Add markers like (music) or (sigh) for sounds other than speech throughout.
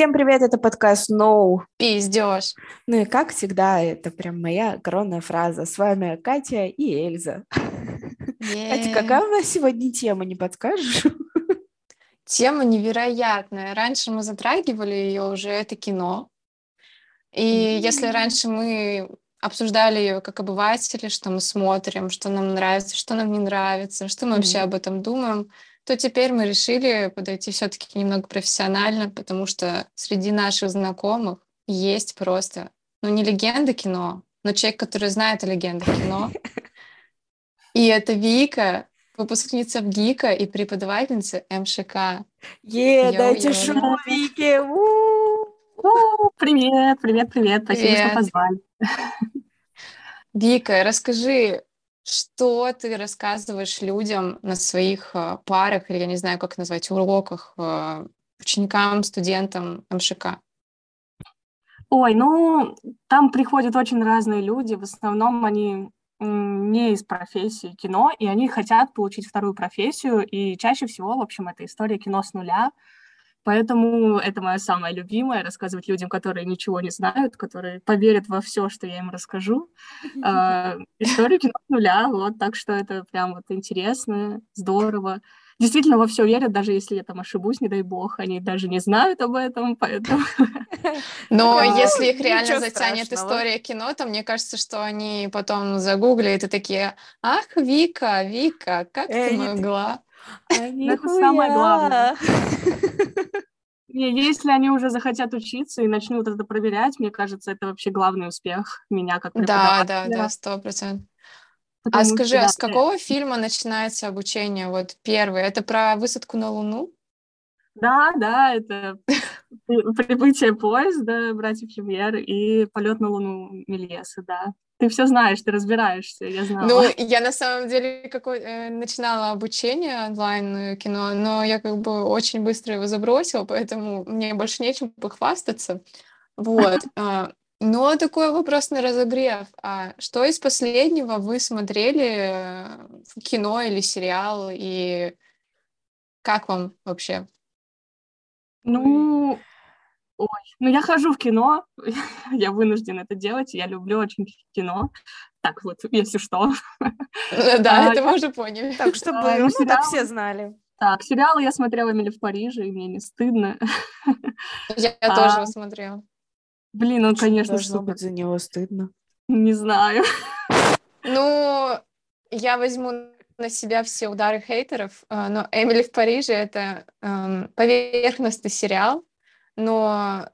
Всем привет, это подкаст. No. Пиздешь. Ну и как всегда, это прям моя коронная фраза. С вами Катя и Эльза. Yeah. Катя, какая у нас сегодня тема, не подскажешь? Тема невероятная. Раньше мы затрагивали ее уже, это кино. И mm-hmm. если раньше мы обсуждали ее как обыватели, что мы смотрим, что нам нравится, что нам не нравится, что мы mm-hmm. вообще об этом думаем, то теперь мы решили подойти все-таки немного профессионально, потому что среди наших знакомых есть просто, ну, не легенда кино, но человек, который знает о легендах кино. (laughs) И это Вика, выпускница в ГИКа и преподавательница МШК. Е, дайте шум Вике! Привет, привет, привет. Спасибо, что позвали. Вика, расскажи, что ты рассказываешь людям на своих э, парах или, я не знаю, как назвать, уроках, э, ученикам, студентам МШК? Ой, ну, там приходят очень разные люди. В основном они не из профессии кино, и они хотят получить вторую профессию, и чаще всего, в общем, это история кино с нуля, Поэтому это моя самая любимая, рассказывать людям, которые ничего не знают, которые поверят во все, что я им расскажу. Э, (laughs) историю кино с нуля, вот, так что это прям вот интересно, здорово. Действительно во все верят, даже если я там ошибусь, не дай бог, они даже не знают об этом, поэтому... (laughs) Но если их реально затянет история кино, то мне кажется, что они потом загуглят и такие, ах, Вика, Вика, как ты могла? Это самое главное. Если они уже захотят учиться и начнут это проверять, мне кажется, это вообще главный успех меня как Да, да, да, сто процентов. А скажи, а с какого фильма начинается обучение? Вот первый. Это про высадку на Луну? Да, да, это прибытие поезда братьев Люмьер и полет на Луну Мельеса, да. Ты все знаешь, ты разбираешься, я знаю. Ну, (laughs) я на самом деле какой, э, начинала обучение онлайн э, кино, но я как бы очень быстро его забросила, поэтому мне больше нечем похвастаться. Вот. (laughs) А, но такой вопрос на разогрев. А что из последнего вы смотрели в кино или сериал, и как вам вообще? Ну, Ой, ну я хожу в кино, (laughs) я вынуждена это делать, я люблю очень кино. Так вот, если что. Да, а, это мы уже поняли. Так, чтобы а, ну, так все знали. Так, сериалы я смотрела «Эмили в Париже», и мне не стыдно. Я (laughs) а, тоже смотрела. Блин, он, конечно, Должно быть за него стыдно. Не знаю. (laughs) Ну, я возьму на себя все удары хейтеров, а, но «Эмили в Париже» — это эм, поверхностный сериал, но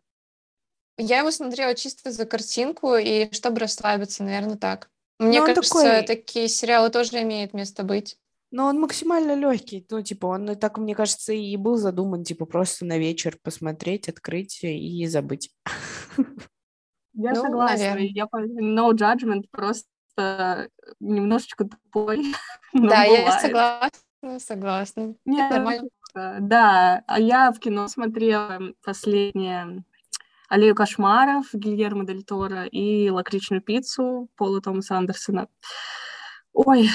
я его смотрела чисто за картинку и чтобы расслабиться, наверное, так. Мне ну, кажется, такой... такие сериалы тоже имеют место быть. Но он максимально легкий, ну, типа, он так, мне кажется, и был задуман, типа, просто на вечер посмотреть, открыть и забыть. (laughs) Я ну, согласна. Наверное. Я no judgment, просто немножечко тупой. (laughs) Да, я согласна, согласна. Нет, нормально. Да, а я в кино смотрела последнее «Аллею кошмаров» Гильермо Дель Торо и «Лакричную пиццу» Пола Томаса Андерсона. Ой,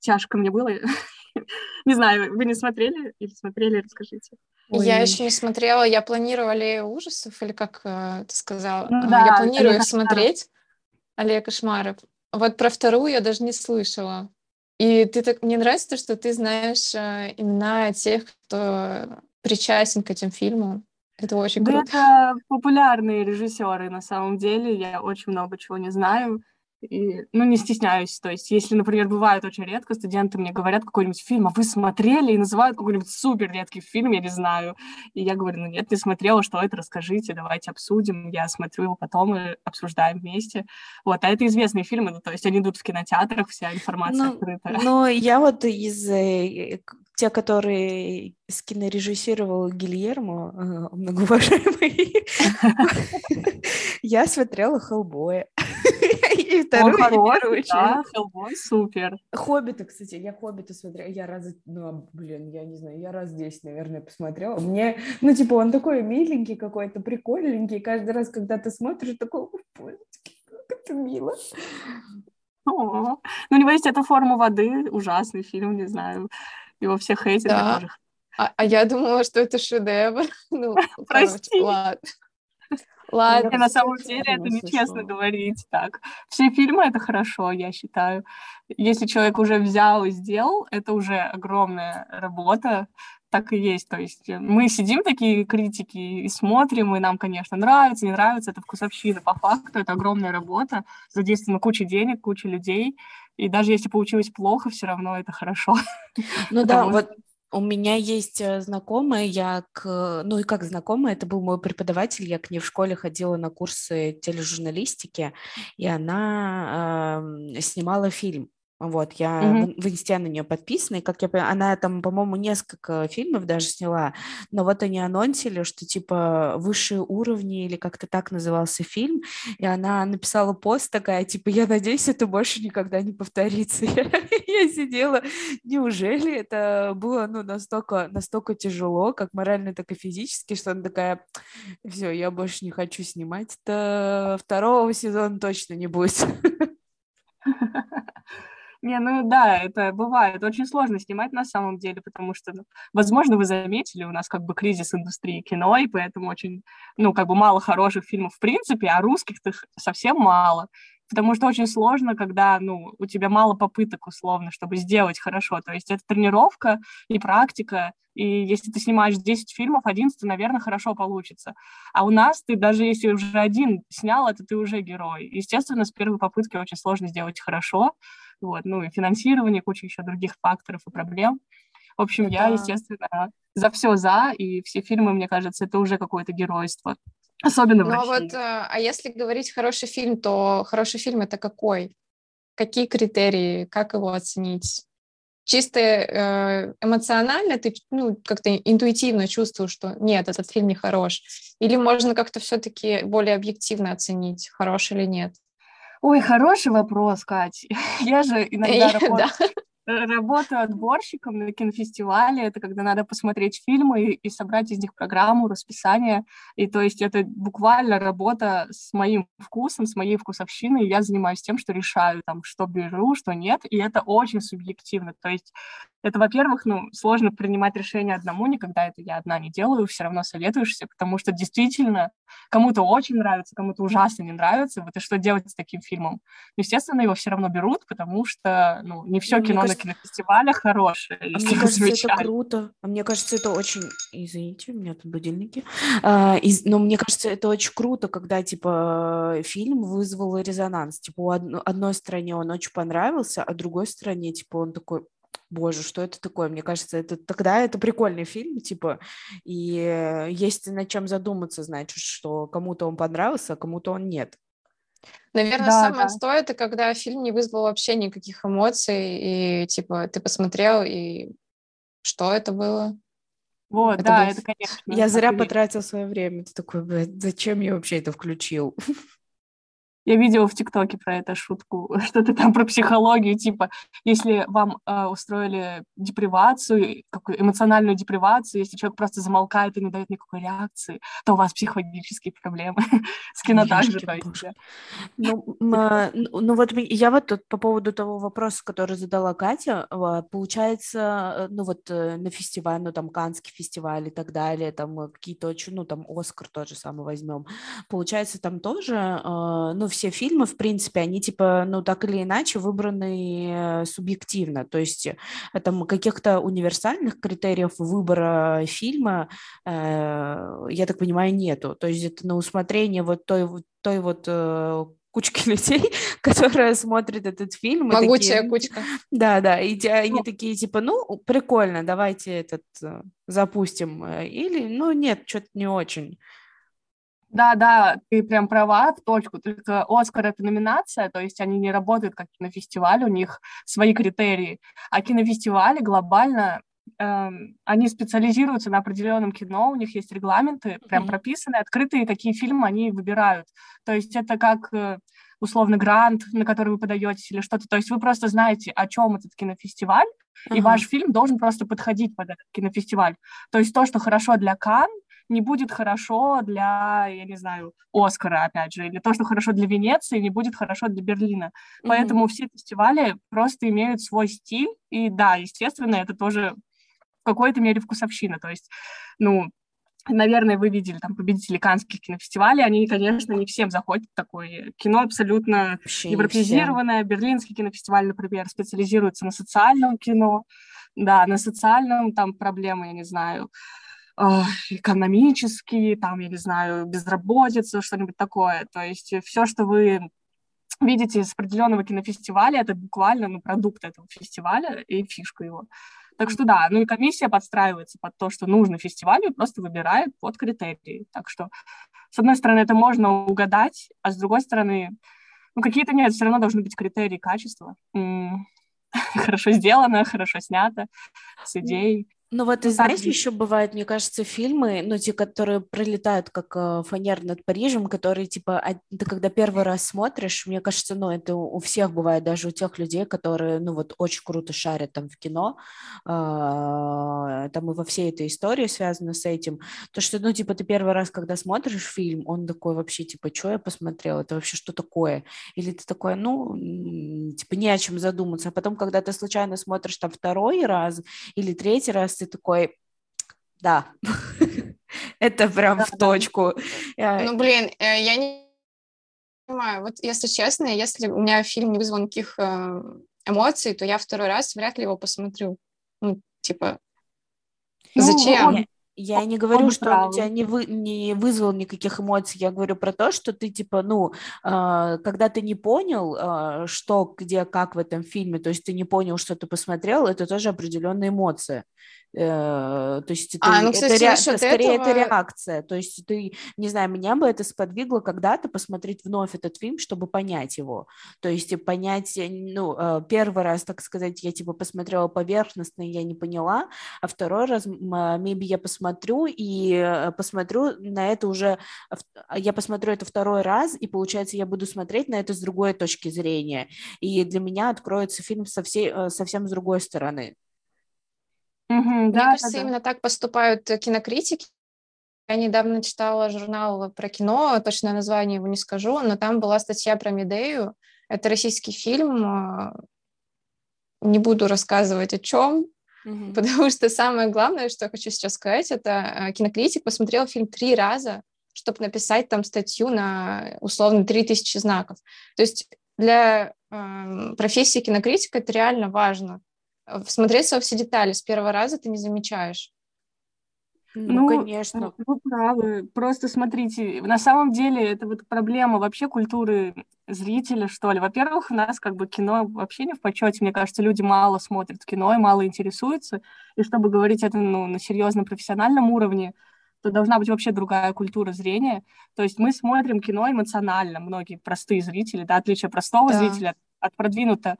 тяжко мне было. (laughs) Не знаю, вы не смотрели или смотрели, расскажите. Ой. Я еще не смотрела, я планировала «Аллею ужасов», или как э, ты сказала? Ну, да, я планирую их смотреть, «Аллея кошмаров». Вот про вторую я даже не слышала. И ты так мне нравится то, что ты знаешь э, имена тех, кто причастен к этим фильмам. Это очень да круто. Это популярные режиссеры на самом деле. Я очень много чего не знаю. И, ну, не стесняюсь. То есть, если, например, бывает очень редко, студенты мне говорят какой-нибудь фильм, а вы смотрели и называют какой-нибудь супер редкий фильм, я не знаю. И я говорю, ну нет, не смотрела, что это, расскажите, давайте обсудим. Я смотрю его потом и обсуждаем вместе. Вот, а это известные фильмы, ну, то есть они идут в кинотеарах, вся информация ну, открыта. Ну, я вот из э, те, которые скинорежиссировал Гильермо, э, многоуважаемый, (laughs) (laughs) я смотрела «Хеллбоя». И вторую, и первую Да, «Хеллбой» супер. «Хоббита», кстати, я «Хоббита» смотрела, я раз, ну, блин, я не знаю, я раз здесь, наверное, посмотрела. Мне, ну, типа, он такой миленький какой-то, прикольненький, каждый раз, когда ты смотришь, такой, как это мило. О, ну, у него есть эта форма воды, ужасный фильм, не знаю. Его все хейтят, да. А, а я думала, что это шедевр. (laughs) Ну, (laughs) Прости. короче, ладно. Ладно. И на самом деле это нечестно говорить так. Все фильмы — это хорошо, я считаю. Если человек уже взял и сделал, это уже огромная работа. Так и есть. То есть э, мы сидим такие критики и смотрим, и нам, конечно, нравится, не нравится. Это вкусовщина. По факту это огромная работа. Задействована куча денег, куча людей. И даже если получилось плохо, все равно это хорошо. Ну (laughs) да, вот у меня есть э, знакомая, я к, ну и как знакомая, это был мой преподаватель, я к ней в школе ходила на курсы тележурналистики, и она ам, снимала фильм. Вот, я Мгм. в, инсте на нее подписана, и как я понимаю, она там, по-моему, несколько фильмов даже сняла, но вот они анонсили, что типа высшие уровни или как-то так назывался фильм, и она написала пост такая, типа, я надеюсь, это больше никогда не повторится. (laughs) Я, я сидела, неужели это было, ну, настолько, настолько тяжело, как морально, так и физически, что она такая, все, я больше не хочу снимать, это второго сезона точно не будет. (laughs) Не, ну да, это бывает. Очень сложно снимать на самом деле, потому что, ну, возможно, вы заметили, у нас как бы кризис индустрии кино, и поэтому очень, ну, как бы мало хороших фильмов в принципе, а русских-то совсем мало. Потому что очень сложно, когда, ну, у тебя мало попыток, условно, чтобы сделать хорошо. То есть это тренировка и практика, и если ты снимаешь 10 фильмов, 11, наверное, хорошо получится. А у нас ты даже если уже один снял, это ты уже герой. Естественно, с первой попытки очень сложно сделать хорошо, вот, ну и финансирование, куча еще других факторов и проблем. В общем, я, Да. естественно, за все за, и все фильмы, мне кажется, это уже какое-то геройство. Особенно в Ну а России. вот, э, а если говорить хороший фильм, то хороший фильм это какой? Какие критерии? Как его оценить? Чисто э, эмоционально ты ну, как-то интуитивно чувствуешь, что нет, этот фильм не хорош? Или можно как-то все-таки более объективно оценить, хорош или нет? Ой, хороший вопрос, Кать. (laughs) Я же иногда (laughs) Да. работаю, работаю отборщиком на кинофестивале. Это когда надо посмотреть фильмы и, и собрать из них программу, расписание. И то есть это буквально работа с моим вкусом, с моей вкусовщиной. И я занимаюсь тем, что решаю, там, что беру, что нет. И это очень субъективно. То есть это, во-первых, ну, сложно принимать решение одному, никогда это я одна не делаю, все равно советуешься, потому что действительно кому-то очень нравится, кому-то ужасно не нравится, вот и что делать с таким фильмом? Естественно, его все равно берут, потому что, ну, не все Ну, кино кажется- на кинофестивалях хорошее, А мне кажется, это замечали. круто. А мне кажется, это очень... Извините, у меня тут будильники. А, из- Но мне кажется, это очень круто, когда, типа, фильм вызвал резонанс. Типа, у одно- одной стране он очень понравился, а другой стране, типа, он такой... Боже, что это такое? Мне кажется, это тогда это прикольный фильм, типа, и э, есть над чем задуматься, значит, что кому-то он понравился, а кому-то он нет. Наверное, Да, самое да. отстой это когда фильм не вызвал вообще никаких эмоций, и типа ты посмотрел, и что это было? Вот, Это да, был- это, конечно. Я зря потратил свое время. Ты такой, блядь, зачем я вообще это включил? (laughs) Я видела в ТикТоке про эту шутку, (laughs) что-то там про психологию, типа, если вам э, устроили депривацию, какую эмоциональную депривацию, если человек просто замолкает и не дает никакой реакции, то у вас психологические проблемы. (laughs) С кино также. Ну, а, ну, ну вот я вот тут по поводу того вопроса, который задала Катя, а, получается, э, ну вот э, на фестиваль, ну там Каннский фестиваль и так далее, там э, какие-то очень, ну там Оскар тот же самый возьмем, получается там тоже, э, ну все фильмы, в принципе, они типа, ну так или иначе выбраны э, субъективно, то есть э, там каких-то универсальных критериев выбора фильма, э, я так понимаю, нету, то есть это на усмотрение вот той, той вот э, кучки (laughs) людей, (laughs) которая смотрит этот фильм. Могучая такие, кучка. (laughs) Да, да, и те- они Ну. такие типа, ну, прикольно, давайте этот э, запустим. Или, ну, нет, что-то не очень. Да, да, ты прям права, в точку. Только Оскар — это номинация, то есть они не работают как кинофестиваль, у них свои критерии. А кинофестивали глобально, эм, они специализируются на определенном кино, у них есть регламенты, прям Мгм. прописаны, открытые, какие фильмы они выбирают. То есть это как э, условно грант, на который вы подаетесь или что-то. То есть вы просто знаете, о чем этот кинофестиваль, и Ага. ваш фильм должен просто подходить под этот кинофестиваль. То есть то, что хорошо для Кан, не будет хорошо для, я не знаю, Оскара, опять же, или то, что хорошо для Венеции, не будет хорошо для Берлина. Мгм. Поэтому все фестивали просто имеют свой стиль, и да, естественно, это тоже какой-то мере вкусовщина. То есть, ну, наверное, вы видели там победители канских кинофестивалей, они, конечно, не всем заходят такое кино абсолютно Вообще европеизированное. Берлинский кинофестиваль, например, специализируется на социальном кино, да, на социальном там проблемы, я не знаю, экономические, там, я не знаю, безработица, что-нибудь такое. То есть все, что вы видите из определенного кинофестиваля, это буквально ну, продукт этого фестиваля и фишка его. Так что да, ну и комиссия подстраивается под то, что нужно фестивалю, просто выбирает под критерии. Так что, с одной стороны, это можно угадать, а с другой стороны, ну какие-то нет, все равно должны быть критерии качества. (laughs) Хорошо сделано, хорошо снято, с идеей. Ну вот, и знаете, еще бывают, мне кажется, фильмы, ну, те, которые пролетают как э, фанер над Парижем, которые, типа, а, ты когда первый раз смотришь, мне кажется, ну, это у всех бывает, даже у тех людей, которые, ну, вот, очень круто шарят там в кино, э, там и во всей этой истории связано с этим, то, что, ну, типа, ты первый раз, когда смотришь фильм, он такой вообще, типа, что я посмотрел, это вообще что такое? Или ты такой, ну, типа, не о чем задуматься, а потом, когда ты случайно смотришь там второй раз или третий раз, ты такой, да, (laughs) это прям в точку. Ну, блин, э, я не понимаю, вот если честно, если у меня фильм не вызвал никаких э, эмоций, то я второй раз вряд ли его посмотрю. Ну, типа, ну, зачем? Я не говорю, что он у тебя не, вы, не вызвал никаких эмоций, я говорю про то, что ты, типа, ну, э, когда ты не понял, э, что, где, как в этом фильме, то есть ты не понял, что ты посмотрел, это тоже определенная эмоция. Э, то есть это, а, ну, кстати, это, ре... это скорее этого... это реакция. То есть ты, не знаю, меня бы это сподвигло когда-то посмотреть вновь этот фильм, чтобы понять его. То есть понять, э, ну, э, первый раз, так сказать, я типа посмотрела поверхностно, я не поняла, а второй раз, maybe я посмотрю и посмотрю на это уже, я посмотрю это второй раз, и получается я буду смотреть на это с другой точки зрения. И для меня откроется фильм со всей, совсем с другой стороны. Угу, Мне да, кажется, да, именно так поступают кинокритики. Я недавно читала журнал про кино, точное название его не скажу, но там была статья про Медею. Это российский фильм. А, не буду рассказывать о чем, угу. (laughs) потому что самое главное, что я хочу сейчас сказать, это а, кинокритик посмотрел фильм три раза, чтобы написать там статью на условно 3000 знаков. То есть для э, профессии кинокритика это реально важно всмотреться во все детали с первого раза ты не замечаешь. Ну, ну конечно. Вы правы. Просто смотрите, на самом деле это вот проблема вообще культуры зрителя, что ли. Во-первых, у нас как бы кино вообще не в почете. Мне кажется, люди мало смотрят кино и мало интересуются. И чтобы говорить это ну, на серьезном профессиональном уровне, то должна быть вообще другая культура зрения. То есть мы смотрим кино эмоционально, многие простые зрители, да, отличие простого да. зрителя от продвинуто,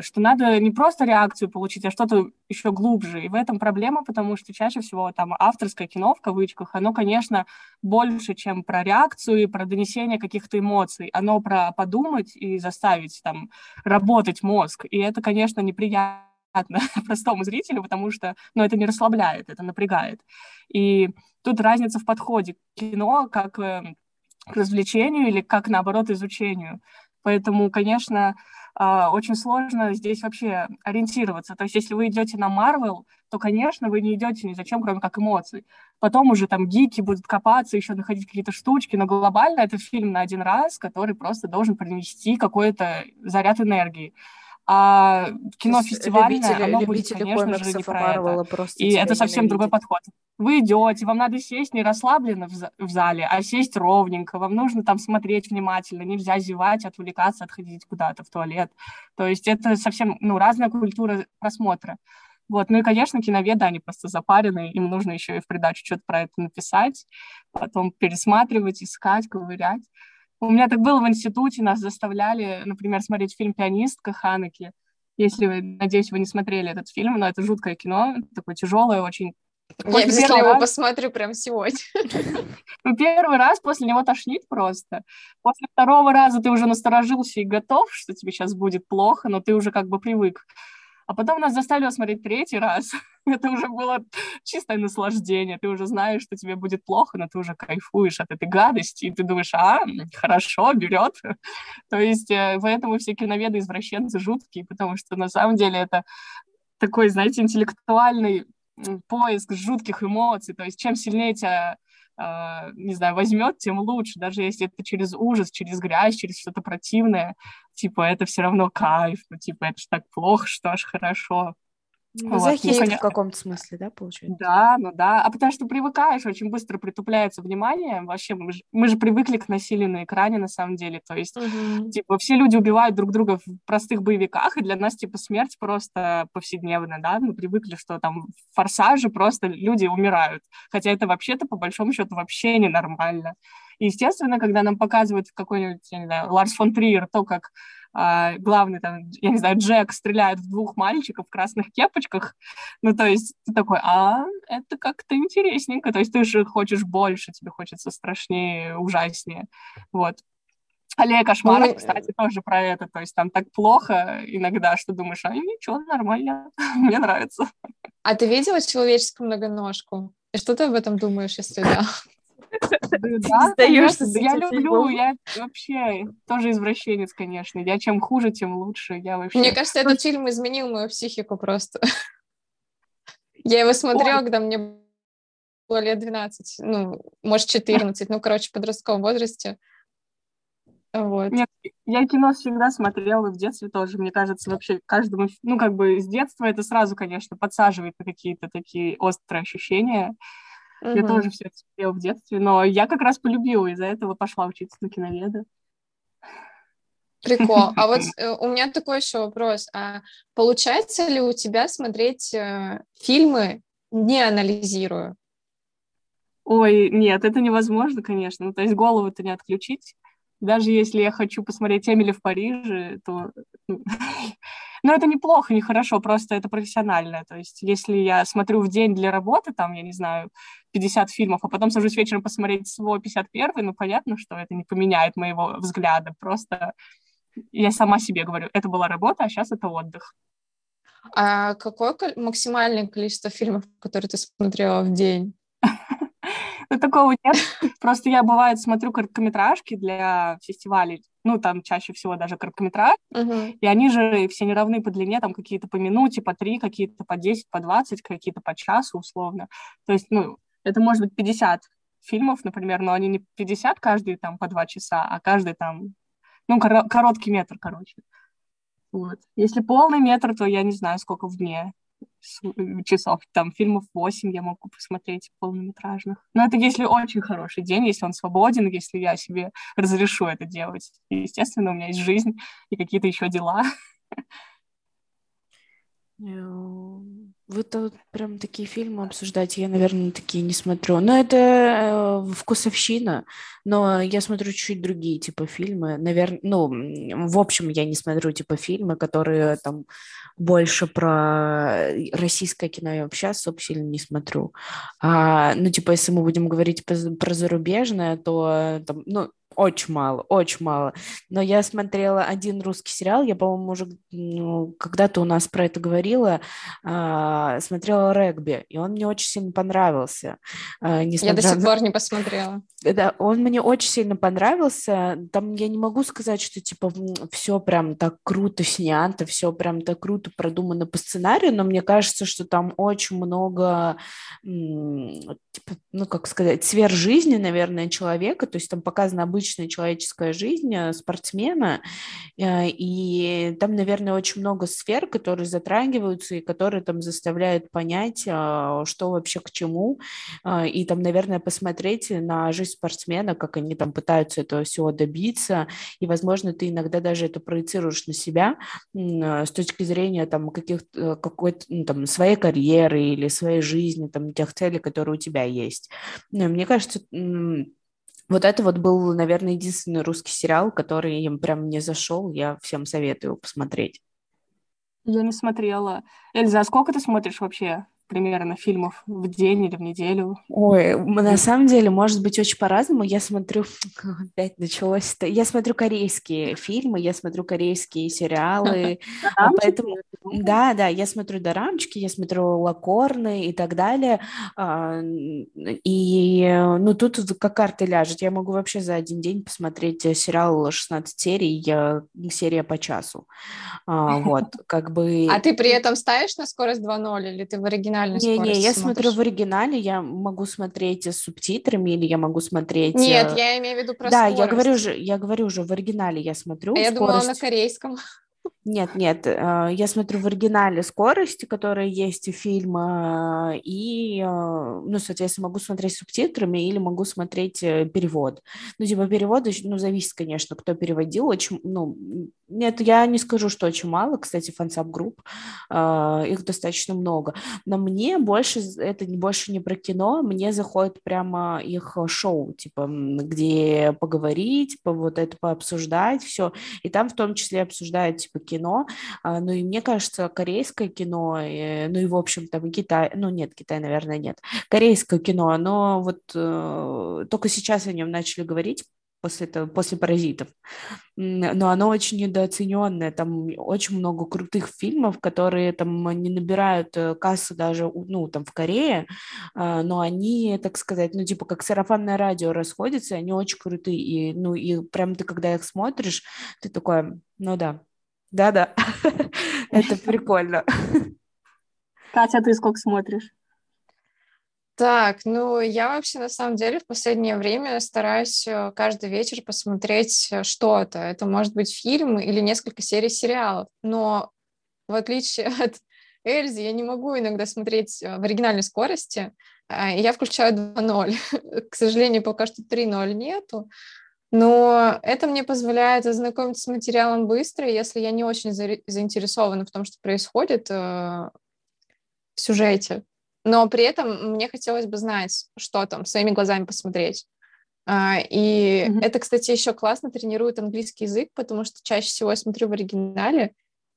что надо не просто реакцию получить, а что-то еще глубже. И в этом проблема, потому что чаще всего там авторское кино, в кавычках, оно, конечно, больше, чем про реакцию и про донесение каких-то эмоций. Оно про подумать и заставить там работать мозг. И это, конечно, неприятно (laughs) простому зрителю, потому что ну, это не расслабляет, это напрягает. И тут разница в подходе к кино как э, к развлечению или как, наоборот, изучению. Поэтому, конечно, а, очень сложно здесь вообще ориентироваться. То есть если вы идете на Marvel, то, конечно, вы не идете ни зачем, кроме как эмоций. Потом уже там гики будут копаться, еще находить какие-то штучки, но глобально это фильм на один раз, который просто должен принести какой-то заряд энергии. А кино фестивальное, любители, оно будет, конечно же, не про это. И это совсем ненавидит. другой подход. Вы идете, вам надо сесть не расслабленно в, в зале, а сесть ровненько. Вам нужно там смотреть внимательно, нельзя зевать, отвлекаться, отходить куда-то в туалет. То есть это совсем ну, разная культура просмотра. Вот. Ну и, конечно, киноведы, они просто запарены, им нужно еще и в придачу что-то про это написать, потом пересматривать, искать, ковырять. У меня так было в институте, нас заставляли, например, смотреть фильм «Пианистка» Ханеки. Если вы, надеюсь, вы не смотрели этот фильм, но это жуткое кино, такое тяжелое, очень я обязательно его раз... посмотрю прямо сегодня. Ну, первый раз после него тошнит просто. После второго раза ты уже насторожился и готов, что тебе сейчас будет плохо, но ты уже как бы привык. А потом нас заставили смотреть третий раз. (laughs) Это уже было чистое наслаждение. Ты уже знаешь, что тебе будет плохо, но ты уже кайфуешь от этой гадости, и ты думаешь, а, хорошо, берет. (laughs) То есть э, поэтому все киноведы извращенцы жуткие, потому что на самом деле это такой, знаете, интеллектуальный поиск жутких эмоций, то есть чем сильнее тебя не знаю, возьмет, тем лучше, даже если это через ужас, через грязь, через что-то противное, типа, это все равно кайф, ну, типа, это ж так плохо, что аж хорошо. Мазохист вот. в каком-то смысле, да, получается? Да, ну да. А потому что привыкаешь, очень быстро притупляется внимание. Вообще, мы же, мы же привыкли к насилию на экране, на самом деле. То есть, угу. типа, все люди убивают друг друга в простых боевиках, и для нас, типа, смерть просто повседневная, да. Мы привыкли, что там в «Форсаже» просто люди умирают. Хотя это вообще-то, по большому счету, вообще ненормально. И, естественно, когда нам показывают какой-нибудь, я не знаю, Ларс фон Триер, то, как а, главный, там, я не знаю, Джек стреляет в двух мальчиков в красных кепочках, ну, то есть ты такой, а, это как-то интересненько, то есть ты же хочешь больше, тебе хочется страшнее, ужаснее, вот. Аллея кошмаров, ну, кстати, тоже про это. То есть там так плохо иногда, что думаешь, а ничего, нормально, (laughs) мне нравится. А ты видела человеческую многоножку? И что ты об этом думаешь, если да? (laughs) Да, конечно, я люблю, я вообще тоже извращенец, конечно. Я чем хуже, тем лучше. Я вообще... Мне кажется, этот фильм изменил мою психику просто. (laughs) Я его смотрела, когда мне было лет 12, ну, может, 14, ну, короче, в подростковом возрасте. Вот. Нет, я кино всегда смотрела, в детстве тоже, мне кажется, вообще каждому, ну, как бы с детства это сразу, конечно, подсаживает на какие-то такие острые ощущения. Угу. Я тоже все это смотрела в детстве, но я как раз полюбила, из-за этого пошла учиться на киноведа. Прикол. А вот (laughs) э, у меня такой еще вопрос. А получается ли у тебя смотреть э, фильмы, не анализируя? Ой, нет, это невозможно, конечно. Ну, то есть голову-то не отключить. Даже если я хочу посмотреть Эмили в Париже, то... (laughs) Но это неплохо, нехорошо, просто это профессионально. То есть если я смотрю в день для работы, там, я не знаю, 50 фильмов, а потом сажусь вечером посмотреть свой 51 ну, понятно, что это не поменяет моего взгляда. Просто я сама себе говорю, это была работа, а сейчас это отдых. А какое максимальное количество фильмов, которые ты смотрела в день? (laughs) Ну, такого нет. Просто я, бывает, смотрю короткометражки для фестивалей, ну, там чаще всего даже короткометраж, uh-huh. и они же все не равны по длине, там какие-то по минуте, по три, какие-то по 10, по 20, какие-то по часу условно. То есть, ну, это может быть 50 фильмов, например, но они не 50 каждый там по два часа, а каждый там, ну, кор- короткий метр, короче. Вот. Если полный метр, то я не знаю, сколько в дне часов. Там фильмов 8 я могу посмотреть полнометражных. Но это если очень хороший день, если он свободен, если я себе разрешу это делать. Естественно, у меня есть жизнь и какие-то еще дела. (laughs) Вы то прям такие фильмы обсуждаете, я, наверное, такие не смотрю. Но это э, вкусовщина, но я смотрю чуть другие типа фильмы. Наверное, ну, в общем, я не смотрю типа фильмы, которые там больше про российское кино я вообще особо сильно не смотрю. А, ну, типа, если мы будем говорить про зарубежное, то там, ну, очень мало, очень мало. Но я смотрела один русский сериал, я, по-моему, уже ну, когда-то у нас про это говорила, э, смотрела «Регби», и он мне очень сильно понравился. Э, я до сих пор не посмотрела. Да, он мне очень сильно понравился. Там я не могу сказать, что, типа, все прям так круто снято, все прям так круто продумано по сценарию, но мне кажется, что там очень много, типа, ну, как сказать, сфер жизни, наверное, человека, то есть там показана обычная человеческая жизнь э, спортсмена, э, и там, наверное, очень много сфер, которые затрагиваются и которые там заставляют понять, э, что вообще к чему, и там, наверное, посмотреть на жизнь спортсмена, как они там пытаются этого всего добиться, и, возможно, ты иногда даже это проецируешь на себя с точки зрения там каких-то какой-то ну, там своей карьеры или своей жизни, там тех целей, которые у тебя есть. Мне кажется, вот это вот был, наверное, единственный русский сериал, который им прям не зашел. Я всем советую посмотреть. Я не смотрела. Эльза, а сколько ты смотришь вообще? Примерно фильмов в день или в неделю? Ой, на самом деле, может быть, очень по-разному. Я смотрю, (laughs) опять началось это, я смотрю корейские фильмы, я смотрю корейские сериалы, (laughs) а поэтому, да, да, я смотрю дорамчики, я смотрю лакорны и так далее, а, и, ну, тут как карта ляжет, я могу вообще за один день посмотреть сериал 16 серий, серия по часу, а, (laughs) вот, как бы... А ты при этом ставишь на скорость 2.0 или ты в оригинале оригинальной Не, скорости не, я смотришь? смотрю в оригинале, я могу смотреть с субтитрами или я могу смотреть... Нет, э, я имею в виду про Да, скорость. я говорю же, я говорю уже в оригинале я смотрю А я думала на скорость. корейском. (laughs) Нет, нет, э, я смотрю в оригинале скорости, которые есть у фильма, и, э, ну, соответственно, могу смотреть субтитрами или могу смотреть э, перевод. Ну, типа перевод, ну, зависит, конечно, кто переводил. Очень, ну, нет, я не скажу, что очень мало, кстати, fansub-групп, э, их достаточно много. Но мне больше, это больше не про кино, мне заходит прямо их э, шоу, типа, где поговорить, по, вот это пообсуждать, все. И там в том числе обсуждают, типа, кино. А, Ну, и мне кажется, корейское кино, э, ну, и, в общем, там, и Китай, ну, нет, Китай, наверное, нет. Корейское кино, оно вот э, только сейчас о нем начали говорить, после, этого, после «Паразитов». Но оно очень недооцененное. Там очень много крутых фильмов, которые там не набирают э, кассу даже, ну, там, в Корее, а, но они, так сказать, ну, типа, как сарафанное радио расходятся, они очень крутые. И, ну, и прям ты, когда их смотришь, ты такой, ну да, да-да, (laughs) это прикольно. Катя, ты сколько смотришь? Так, ну я вообще на самом деле в последнее время стараюсь э, каждый вечер посмотреть э, что-то. Это может быть фильм или несколько серий сериалов. Но в отличие (laughs) от Эльзи, я не могу иногда смотреть э, в оригинальной скорости. а, Я включаю 2.0. (laughs) К сожалению, пока что 3.0 нету. Но это мне позволяет ознакомиться с материалом быстро, если я не очень заинтересована в том, что происходит э, в сюжете. Но при этом мне хотелось бы знать, что там, своими глазами посмотреть. А, И Мгм. это, кстати, еще классно тренирует английский язык, потому что чаще всего я смотрю в оригинале.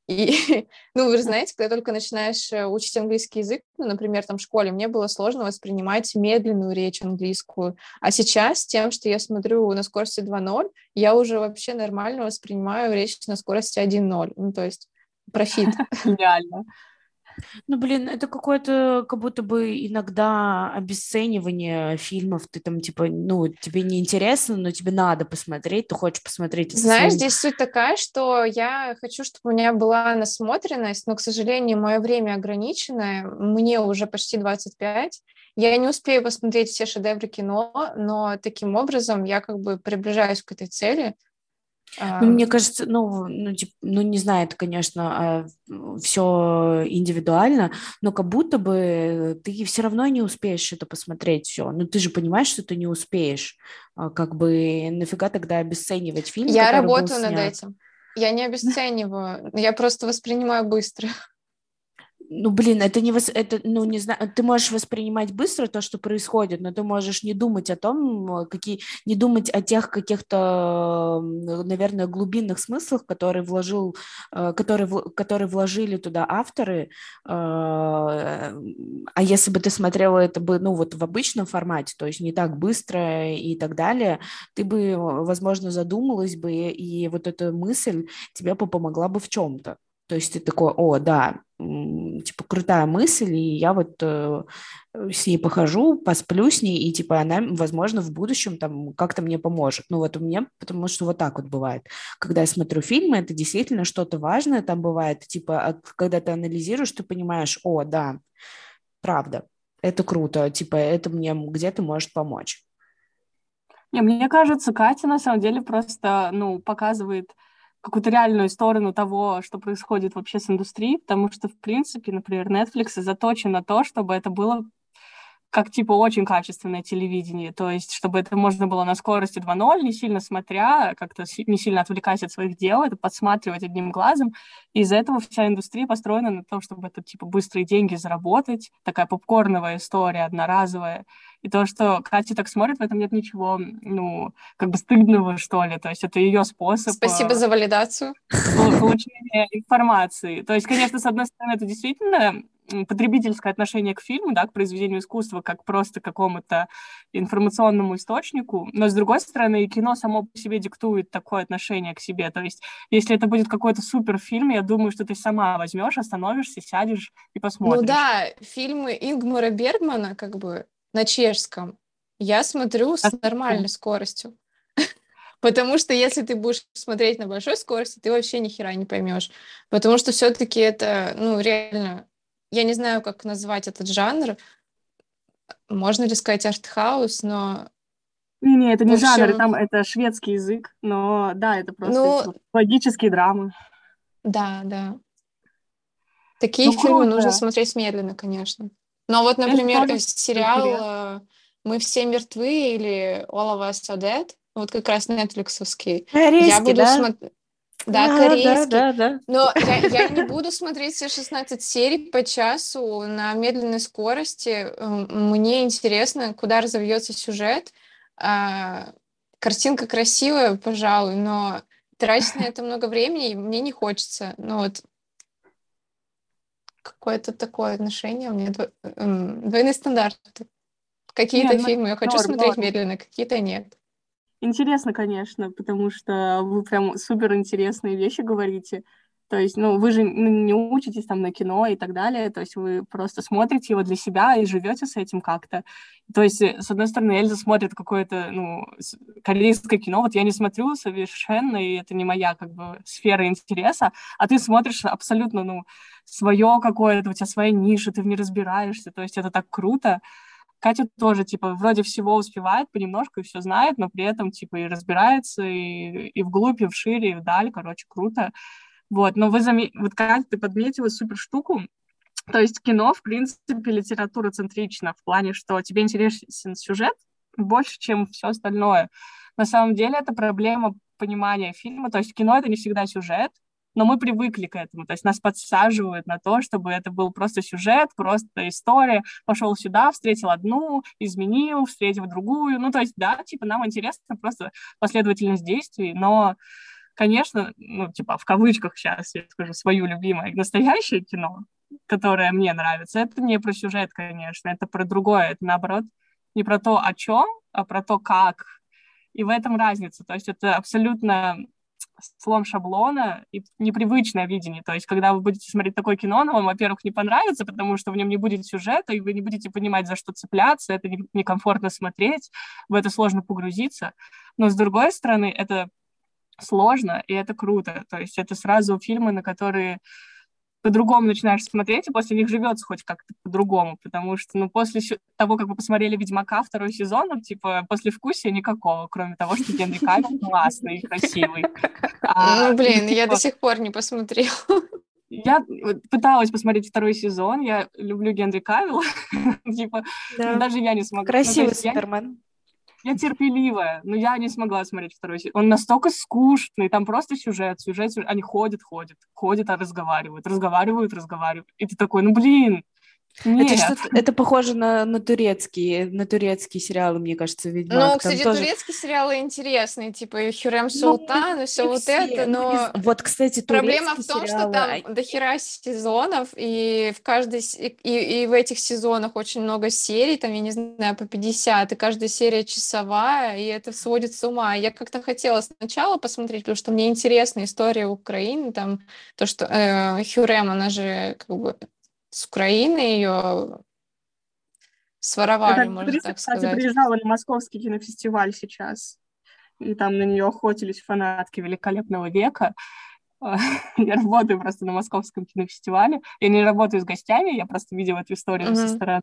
И, (laughs) ну, вы же знаете, когда только начинаешь э, учить английский язык, ну, например, там в школе, мне было сложно воспринимать медленную речь английскую. А сейчас, тем, что я смотрю на скорости 2.0, я уже вообще нормально воспринимаю речь на скорости 1.0. Ну, то есть профит. (laughs) Гениально. Ну, блин, это какое-то, как будто бы иногда обесценивание фильмов. Ты там, типа, ну, тебе не интересно, но тебе надо посмотреть, ты хочешь посмотреть Знаешь, своим- здесь суть такая, что я хочу, чтобы у меня была насмотренность, но, к сожалению, мое время ограниченное. Мне уже почти 25. Я не успею посмотреть все шедевры кино, но таким образом я как бы приближаюсь к этой цели. А, Ну, мне кажется, ну, ну, тип- ну, не знаю, это, конечно, все индивидуально, но как будто бы ты все равно не успеешь это посмотреть все. Ну, ты же понимаешь, что ты не успеешь. А, Как бы нафига тогда обесценивать фильм, Я работаю над этим. Я не обесцениваю, я просто воспринимаю быстро. Ну, блин, это не, вос- это, ну, не знаю, ты можешь воспринимать быстро то, что происходит, но ты можешь не думать о том, какие, не думать о тех каких-то, наверное, глубинных смыслах, которые вложил, э, которые, которые вложили туда авторы. э, А если бы ты смотрела это бы, ну, вот в обычном формате, то есть не так быстро и так далее, ты бы, возможно, задумалась бы, и вот эта мысль тебе бы помогла бы в чем-то. То есть ты такой, о, да, типа крутая мысль, и я вот э, с ней похожу, посплю с ней, и типа она, возможно, в будущем там как-то мне поможет. Ну вот у меня, потому что вот так вот бывает. Когда я смотрю фильмы, это действительно что-то важное там бывает, типа когда ты анализируешь, ты понимаешь, о, да, правда, это круто, типа это мне где-то может помочь. Не, мне кажется, Катя на самом деле просто, ну, показывает какую-то реальную сторону того, что происходит вообще с индустрией, потому что, в принципе, например, Netflix заточен на то, чтобы это было как, типа, очень качественное телевидение, то есть, чтобы это можно было на скорости 2.0, не сильно смотря, как-то не сильно отвлекаясь от своих дел, это подсматривать одним глазом, и из-за этого вся индустрия построена на том, чтобы это, типа, быстрые деньги заработать, такая попкорновая история, одноразовая, и то, что Катя так смотрит, в этом нет ничего, ну, как бы стыдного, что ли, то есть это ее способ... Спасибо э, за валидацию. пол- получения информации. То есть, конечно, с одной стороны, это действительно потребительское отношение к фильму, да, к произведению искусства, как просто какому-то информационному источнику, но с другой стороны, и кино само по себе диктует такое отношение к себе. То есть, если это будет какой-то суперфильм, я думаю, что ты сама возьмешь, остановишься, сядешь и посмотришь. Ну да, фильмы Ингмара Бергмана, как бы на чешском, я смотрю с нормальной скоростью. (laughs) Потому что если ты будешь смотреть на большой скорости, ты вообще ни хера не поймешь. Потому что все-таки это, ну, реально я не знаю, как назвать этот жанр. Можно ли сказать артхаус, но Не-не, это не В жанр, общем- там это шведский язык, но да, это просто Ну, типа, логические драмы. да, да. Такие Ну, фильмы нужно круто. смотреть медленно, конечно. Но вот, например, сериал интересно. э, «Мы все мертвы» или «All of us are dead», вот как раз нетфликсовский, я Корейский, буду да? смотреть... Да, А, корейский. Да, да, да. Но я, я не буду смотреть все 16 серий по часу на медленной скорости. Мне интересно, куда разовьется сюжет. А, Картинка красивая, пожалуй, но тратить на это много времени мне не хочется. Ну вот какое-то такое отношение у меня дво- двойные стандарты. Какие-то ну, фильмы я хочу норм, смотреть норм. медленно, какие-то нет. Интересно, конечно, потому что вы прям супер интересные вещи говорите. То есть, ну, вы же не учитесь там на кино и так далее, то есть вы просто смотрите его для себя и живете с этим как-то. То есть, э, с одной стороны, Эльза смотрит какое-то, ну, корейское кино, вот я не смотрю совершенно, и это не моя, как бы, сфера интереса, а ты смотришь абсолютно, ну, свое какое-то, у тебя своя ниша, ты в ней разбираешься, то есть это так круто. Катя тоже, типа, вроде всего успевает понемножку и все знает, но при этом, типа, и разбирается, и, и вглубь, и вшире, и вдаль, короче, круто. Вот, но вы заметили, вот, Катя, ты подметила супер штуку, то есть кино, в принципе, литература центрична в плане, что тебе интересен сюжет больше, чем все остальное. На самом деле это проблема понимания фильма, то есть кино — это не всегда сюжет, но мы привыкли к этому, то есть нас подсаживают на то, чтобы это был просто сюжет, просто история, пошел сюда, встретил одну, изменил, встретил другую, ну, то есть, да, типа, нам интересно просто последовательность действий, но, конечно, ну, типа, в кавычках сейчас я скажу свою любимое настоящее кино, которое мне нравится, это не про сюжет, конечно, это про другое, это, наоборот, не про то, о чем, а про то, как, и в этом разница, то есть это абсолютно слом шаблона и непривычное видение. То есть, когда вы будете смотреть такое кино, оно вам, во-первых, не понравится, потому что в нем не будет сюжета, и вы не будете понимать, за что цепляться, это не- некомфортно смотреть, в это сложно погрузиться. Но, с другой стороны, это сложно, и это круто. То есть это сразу фильмы, на которые по-другому начинаешь смотреть, и после них живется хоть как-то по-другому, потому что, ну, после того, как вы посмотрели «Ведьмака» второй сезон, ну, типа, после вкусия никакого, кроме того, что Генри Кавилл (laughs) классный и красивый. (laughs) А, Ну, блин, я до сих пор не посмотрела. Я пыталась посмотреть второй сезон, я люблю Генри Кавилла, (laughs) типа, Да. даже я не смогла. Ну, Красивый Супермен. Я терпеливая, но я не смогла смотреть второй сезон. Он настолько скучный, там просто сюжет, сюжет, сюжет. Они ходят, ходят, ходят, а разговаривают, разговаривают, разговаривают. И ты такой, ну блин, нет. Это это похоже на, на турецкие, на турецкие сериалы, мне кажется, Ведьмак. Ну, Там кстати, тоже- турецкие сериалы интересные, типа и Хюррем Ну, Султан, и все вот все, это, ну, но Вот, кстати, проблема в том, что сериалы, там а- дохера сезонов, и в каждой и, и в этих сезонах очень много серий, там, я не знаю, по 50, и каждая серия часовая, и это сводит с ума. Я как-то хотела сначала посмотреть, потому что мне интересна история Украины, там, то, что э, Хюррем, она же как бы с Украины ее своровали, Эта можно так кстати, сказать. приезжала на Московский кинофестиваль сейчас. И там на нее охотились фанатки великолепного века. (laughs) Я работаю просто на Московском кинофестивале. Я не работаю с гостями, я просто видела эту историю со Мгм. стороны.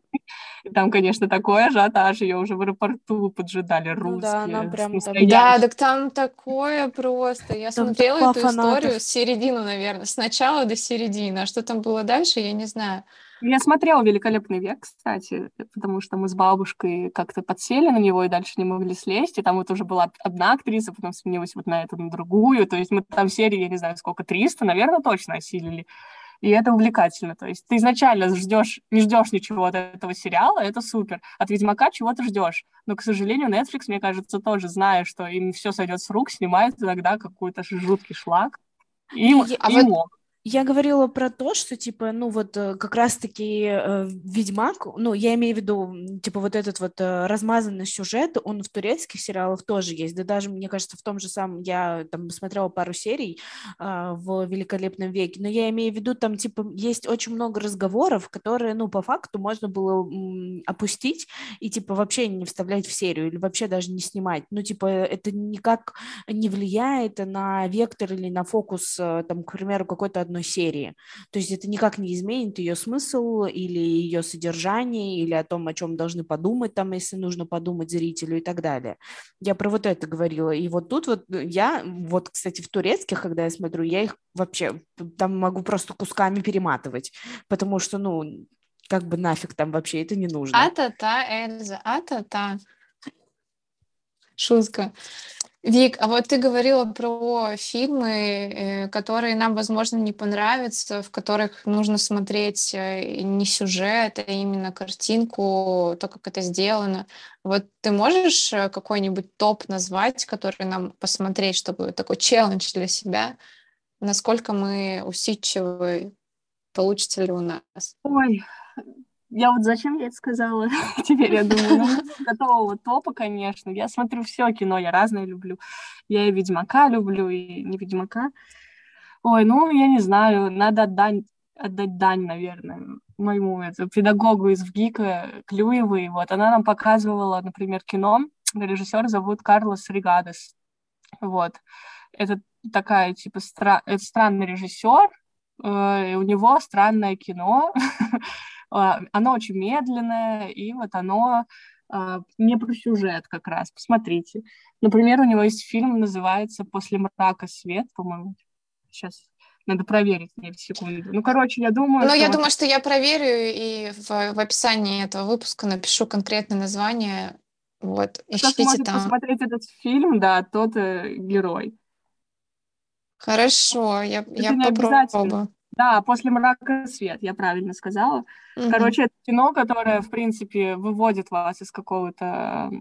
И там, конечно, такой ажиотаж. Ее уже в аэропорту поджидали русские. Ну да, она прям там- настоящие. Да, так там такое просто. Я Там смотрела эту фанатов. историю с середины, наверное, с начала до середины. А что там было дальше, я не знаю. Я смотрела «Великолепный век», кстати, потому что мы с бабушкой как-то подсели на него и дальше не могли слезть, и там вот уже была одна актриса, потом сменилась вот на эту, на другую, то есть мы там серии, я не знаю, сколько, 300, наверное, точно осилили. И это увлекательно. То есть ты изначально ждешь, не ждешь ничего от этого сериала, это супер. От Ведьмака чего ты ждешь. Но, к сожалению, Netflix, мне кажется, тоже, зная, что им все сойдет с рук, снимает иногда какой-то жуткий шлак. И, а вот- мог. Я говорила про то, что, типа, ну, вот э, как раз-таки э, Ведьмак, ну, я имею в виду, типа, вот этот вот э, размазанный сюжет, он в турецких сериалах тоже есть, да даже, мне кажется, в том же самом, я там смотрела пару серий а, в «Великолепном веке», но я имею в виду, там, типа, есть очень много разговоров, которые, ну, по факту можно было м, опустить и, типа, вообще не вставлять в серию или вообще даже не снимать, ну, типа, это никак не влияет на вектор или на фокус, э, там, к примеру, какой-то одной одной серии. То есть это никак не изменит ее смысл или ее содержание, или о том, о чем должны подумать там, если нужно подумать зрителю и так далее. Я про вот это говорила. И вот тут вот я, вот, кстати, в турецких, когда я смотрю, я их вообще там могу просто кусками перематывать, потому что, ну, как бы нафиг там вообще это не нужно. А-та-та, Эльза, а-та-та. Шутка. Вик, а вот ты говорила про фильмы, э, которые нам, возможно, не понравятся, в которых нужно смотреть э, не сюжет, а именно картинку, то, как это сделано. Вот ты можешь э, какой-нибудь топ назвать, который нам посмотреть, чтобы такой челлендж для себя, насколько мы усидчивы, получится ли у нас? Ой, я вот зачем я это сказала? (laughs) Теперь я думаю, ну, (laughs) готового топа, конечно. Я смотрю все кино, я разное люблю. Я и Ведьмака люблю, и не Ведьмака. Ой, ну, я не знаю, надо отдать, отдать дань, наверное, моему это, педагогу из ВГИКа, Клюевой. Вот, она нам показывала, например, кино. Режиссер зовут Карлос Ригадес. Вот. Это такая, типа, стра... это странный режиссер, э, у него странное кино, (laughs) оно очень медленное, и вот оно а, не про сюжет как раз. Посмотрите. Например, у него есть фильм, называется «После мрака свет», по-моему. Сейчас надо проверить мне в секунду. Ну, короче, я думаю... Ну, я вот... думаю, что я проверю и в, в описании этого выпуска напишу конкретное название. Вот, ищите Кто там. посмотреть этот фильм, да, тот э, герой. Хорошо, я, я попробую. Да, после мрака свет, я правильно сказала. Угу. Короче, это кино, которое, в принципе, выводит вас из какого-то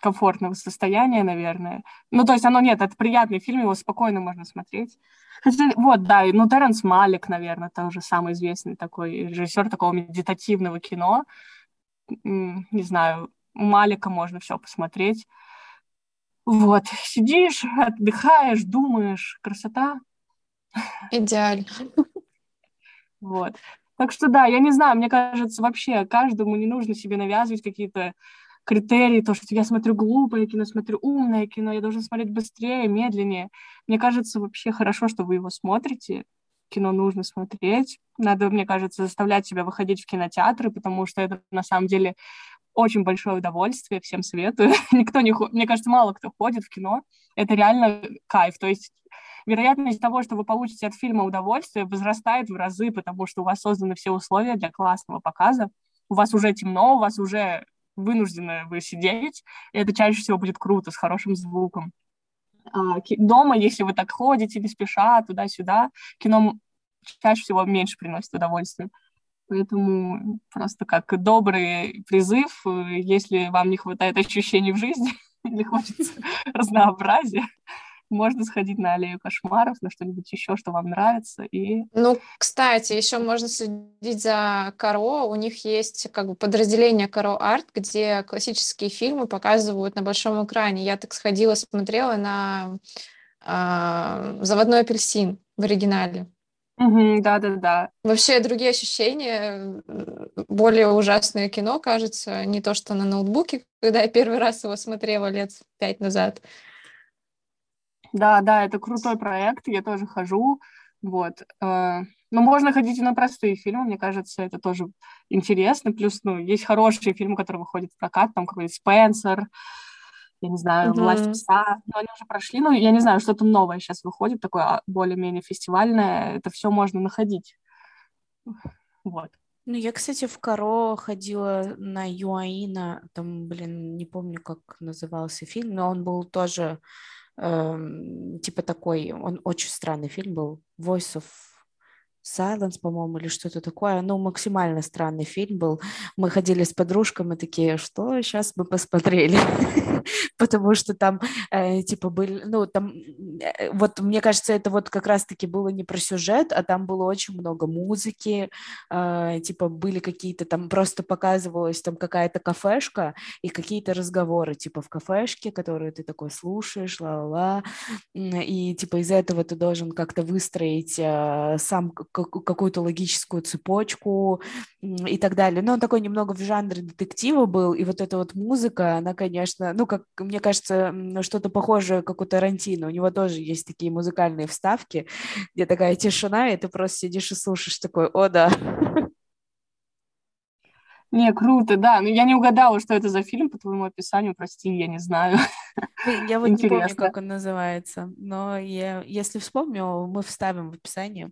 комфортного состояния, наверное. Ну, то есть оно нет, это приятный фильм, его спокойно можно смотреть. Хотя, вот, да, ну, Теренс Малик, наверное, тоже самый известный такой режиссер такого медитативного кино. Не знаю, у Малика можно все посмотреть. Вот, сидишь, отдыхаешь, думаешь, красота. Идеально. Вот. Так что да, я не знаю, мне кажется, вообще каждому не нужно себе навязывать какие-то критерии, то, что я смотрю глупое кино, смотрю умное кино, я должен смотреть быстрее, медленнее. Мне кажется, вообще хорошо, что вы его смотрите. Кино нужно смотреть. Надо, мне кажется, заставлять себя выходить в кинотеатры, потому что это на самом деле очень большое удовольствие, всем советую. (laughs) Никто не мне кажется, мало кто ходит в кино. Это реально кайф. То есть вероятность того, что вы получите от фильма удовольствие, возрастает в разы, потому что у вас созданы все условия для классного показа. У вас уже темно, у вас уже вынуждены вы сидеть, и это чаще всего будет круто, с хорошим звуком. А, дома, если вы так ходите не спеша туда-сюда, кино чаще всего меньше приносит удовольствие. Поэтому просто как добрый призыв, э, если вам не хватает ощущений в жизни (laughs) или хочется (laughs) разнообразия, можно сходить на аллею кошмаров, на что-нибудь еще, что вам нравится. И... Ну, кстати, еще можно следить за Каро. У них есть как бы подразделение Каро Арт, где классические фильмы показывают на большом экране. Я так сходила, смотрела на э, «Заводной апельсин» в оригинале. Да, да, да. Вообще другие ощущения, более ужасное кино, кажется, не то, что на ноутбуке, когда я первый раз его смотрела лет пять назад. Да, да, это крутой проект, я тоже хожу, вот. Э, но можно ходить и на простые фильмы, мне кажется, это тоже интересно. Плюс, ну, есть хорошие фильмы, которые выходят в прокат, там какой-нибудь «Спенсер», я не знаю, mm-hmm. «Власть пса», но они уже прошли, ну, я не знаю, что-то новое сейчас выходит, такое а, более-менее фестивальное, это все можно находить. Вот. Ну, я, кстати, в Каро ходила на Юаина, там, блин, не помню, как назывался фильм, но он был тоже Эм, типа такой, он очень странный фильм был, Voice of Silence, по-моему, или что-то такое. Ну, максимально странный фильм был. Мы ходили с подружками такие, что сейчас мы посмотрели. (laughs) Потому что там, э, типа, были, ну, там, э, вот мне кажется, это вот как раз-таки было не про сюжет, а там было очень много музыки, э, типа, были какие-то там, просто показывалась там какая-то кафешка и какие-то разговоры, типа, в кафешке, которые ты такой слушаешь, ла-ла-ла, и, типа, из этого ты должен как-то выстроить э, сам какую-то логическую цепочку и так далее. Но он такой немного в жанре детектива был, и вот эта вот музыка, она, конечно, ну, как мне кажется, что-то похожее, как у Тарантино. У него тоже есть такие музыкальные вставки, где такая тишина, и ты просто сидишь и слушаешь такой, о, да. Не, круто, да. Но я не угадала, что это за фильм по твоему описанию, прости, я не знаю. Я вот Интересно. не помню, как он называется, но я, если вспомню, мы вставим в описание.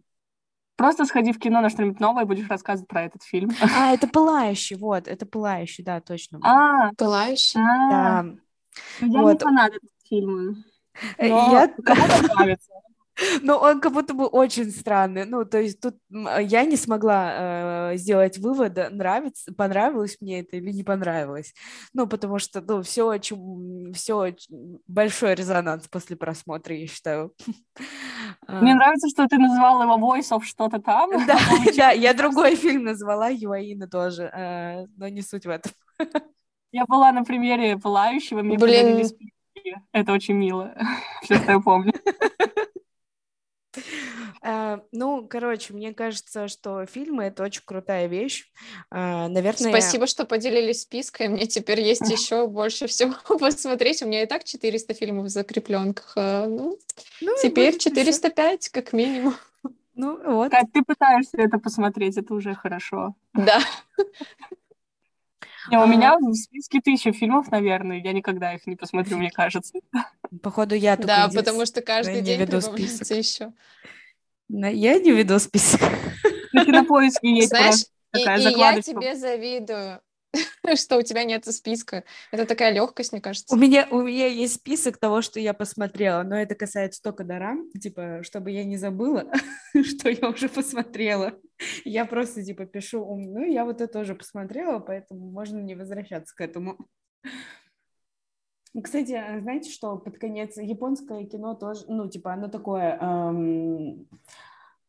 Просто сходи в кино на что-нибудь новое и будешь рассказывать про этот фильм. (laughs) А, это «Пылающий», вот, это «Пылающий», да, точно. А, «Пылающий»? Да. Ну, я не фанат этого фильма. Э, я... Кому-то нравится. (laughs) Но он как будто бы очень странный. Ну, то есть тут я не смогла э, сделать вывод, нравится, понравилось мне это или не понравилось. Ну, потому что, ну, все очень, все очень большой резонанс после просмотра, я считаю. (laughs) Мне нравится, что ты назвала его Voice of что-то там. (laughs) Да, да, я другой фильм назвала, Юаина тоже, э, но не суть в этом. (laughs) Я была на примере Пылающего, мне Блин. Это очень мило. (laughs) Все, что я помню. Uh, ну, короче, мне кажется, что фильмы — это очень крутая вещь. Uh, наверное... Спасибо, что поделились списком. Мне теперь есть (laughs) еще больше всего (laughs) посмотреть. У меня и так 400 фильмов в закрепленках. Uh, ну, ну, теперь 405, еще. как минимум. Ну, вот. Как ты пытаешься это посмотреть, это уже хорошо. Да. (laughs) Не, у меня в списке тысяча фильмов, наверное, я никогда их не посмотрю, мне кажется. Походу, я только Да, потому что каждый день веду список. (laughs) еще. Я не веду список. На кинопоиске есть Знаешь, и, и я тебе завидую. (laughs) что у тебя нет списка. Это такая легкость, мне кажется. У меня, у меня есть список того, что я посмотрела, но это касается только дорам, типа, чтобы я не забыла, (laughs) что я уже посмотрела. (laughs) Я просто, типа, пишу, ну, я вот это тоже посмотрела, поэтому можно не возвращаться к этому. Кстати, а знаете, что под конец японское кино тоже, ну, типа, оно такое эм,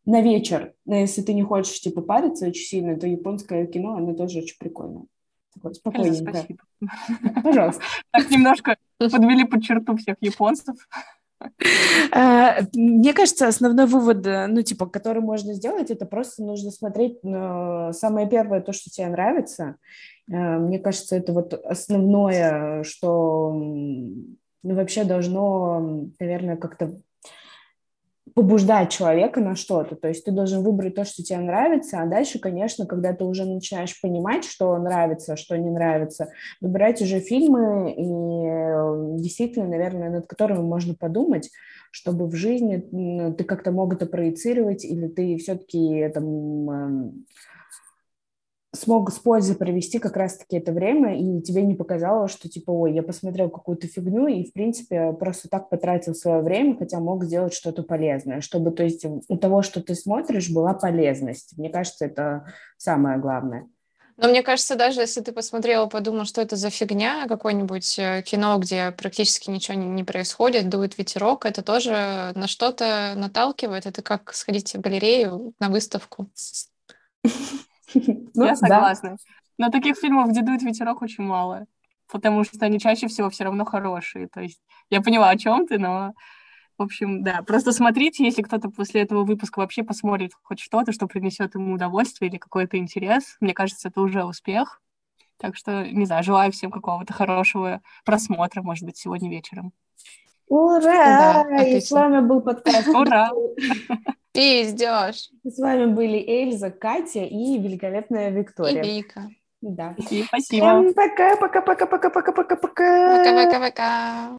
на вечер. Но если ты не хочешь, типа, париться очень сильно, то японское кино, оно тоже очень прикольное. Такое. Спасибо. Пожалуйста. Так немножко подвели под черту всех японцев. Э, мне кажется, основной вывод, э, ну, типа, который можно сделать, это просто нужно смотреть э, самое первое, то, что тебе нравится. Мне кажется, это вот основное, что ну, вообще должно, наверное, как-то побуждать человека на что-то. То есть ты должен выбрать то, что тебе нравится, а дальше, конечно, когда ты уже начинаешь понимать, что нравится, что не нравится, выбирать уже фильмы и э, действительно, наверное, над которыми можно подумать, чтобы в жизни ты как-то мог это проецировать, или ты все-таки там эм, смог с пользой провести как раз-таки это время, и тебе не показалось, что типа, ой, я посмотрел какую-то фигню и, в принципе, просто так потратил свое время, хотя мог сделать что-то полезное, чтобы, то есть, у того, что ты смотришь, была полезность. Мне кажется, это самое главное. Но мне кажется, даже если ты посмотрел, подумал, что это за фигня, какое-нибудь э, кино, где практически ничего не, не происходит, дует ветерок, это тоже на что-то наталкивает. Это как сходить в галерею на выставку. (laughs) (laughs) Ну, Я согласна. Но таких фильмов, где дует ветерок, очень мало. Потому что они чаще всего все равно хорошие. То есть я поняла, о чем ты, но в общем, да, просто смотрите, если кто-то после этого выпуска вообще посмотрит хоть что-то, что принесет ему удовольствие или какой-то интерес. Мне кажется, это уже успех. Так что, не знаю, желаю всем какого-то хорошего просмотра, может быть, сегодня вечером. Ура! Да, И с вами был подкаст. (laughs) Ура! Пиздешь. С вами были Эльза, Катя и великолепная Виктория. И Вика. Да. Спасибо. Всем пока, пока, пока, пока, пока, пока, пока. Пока, пока, пока.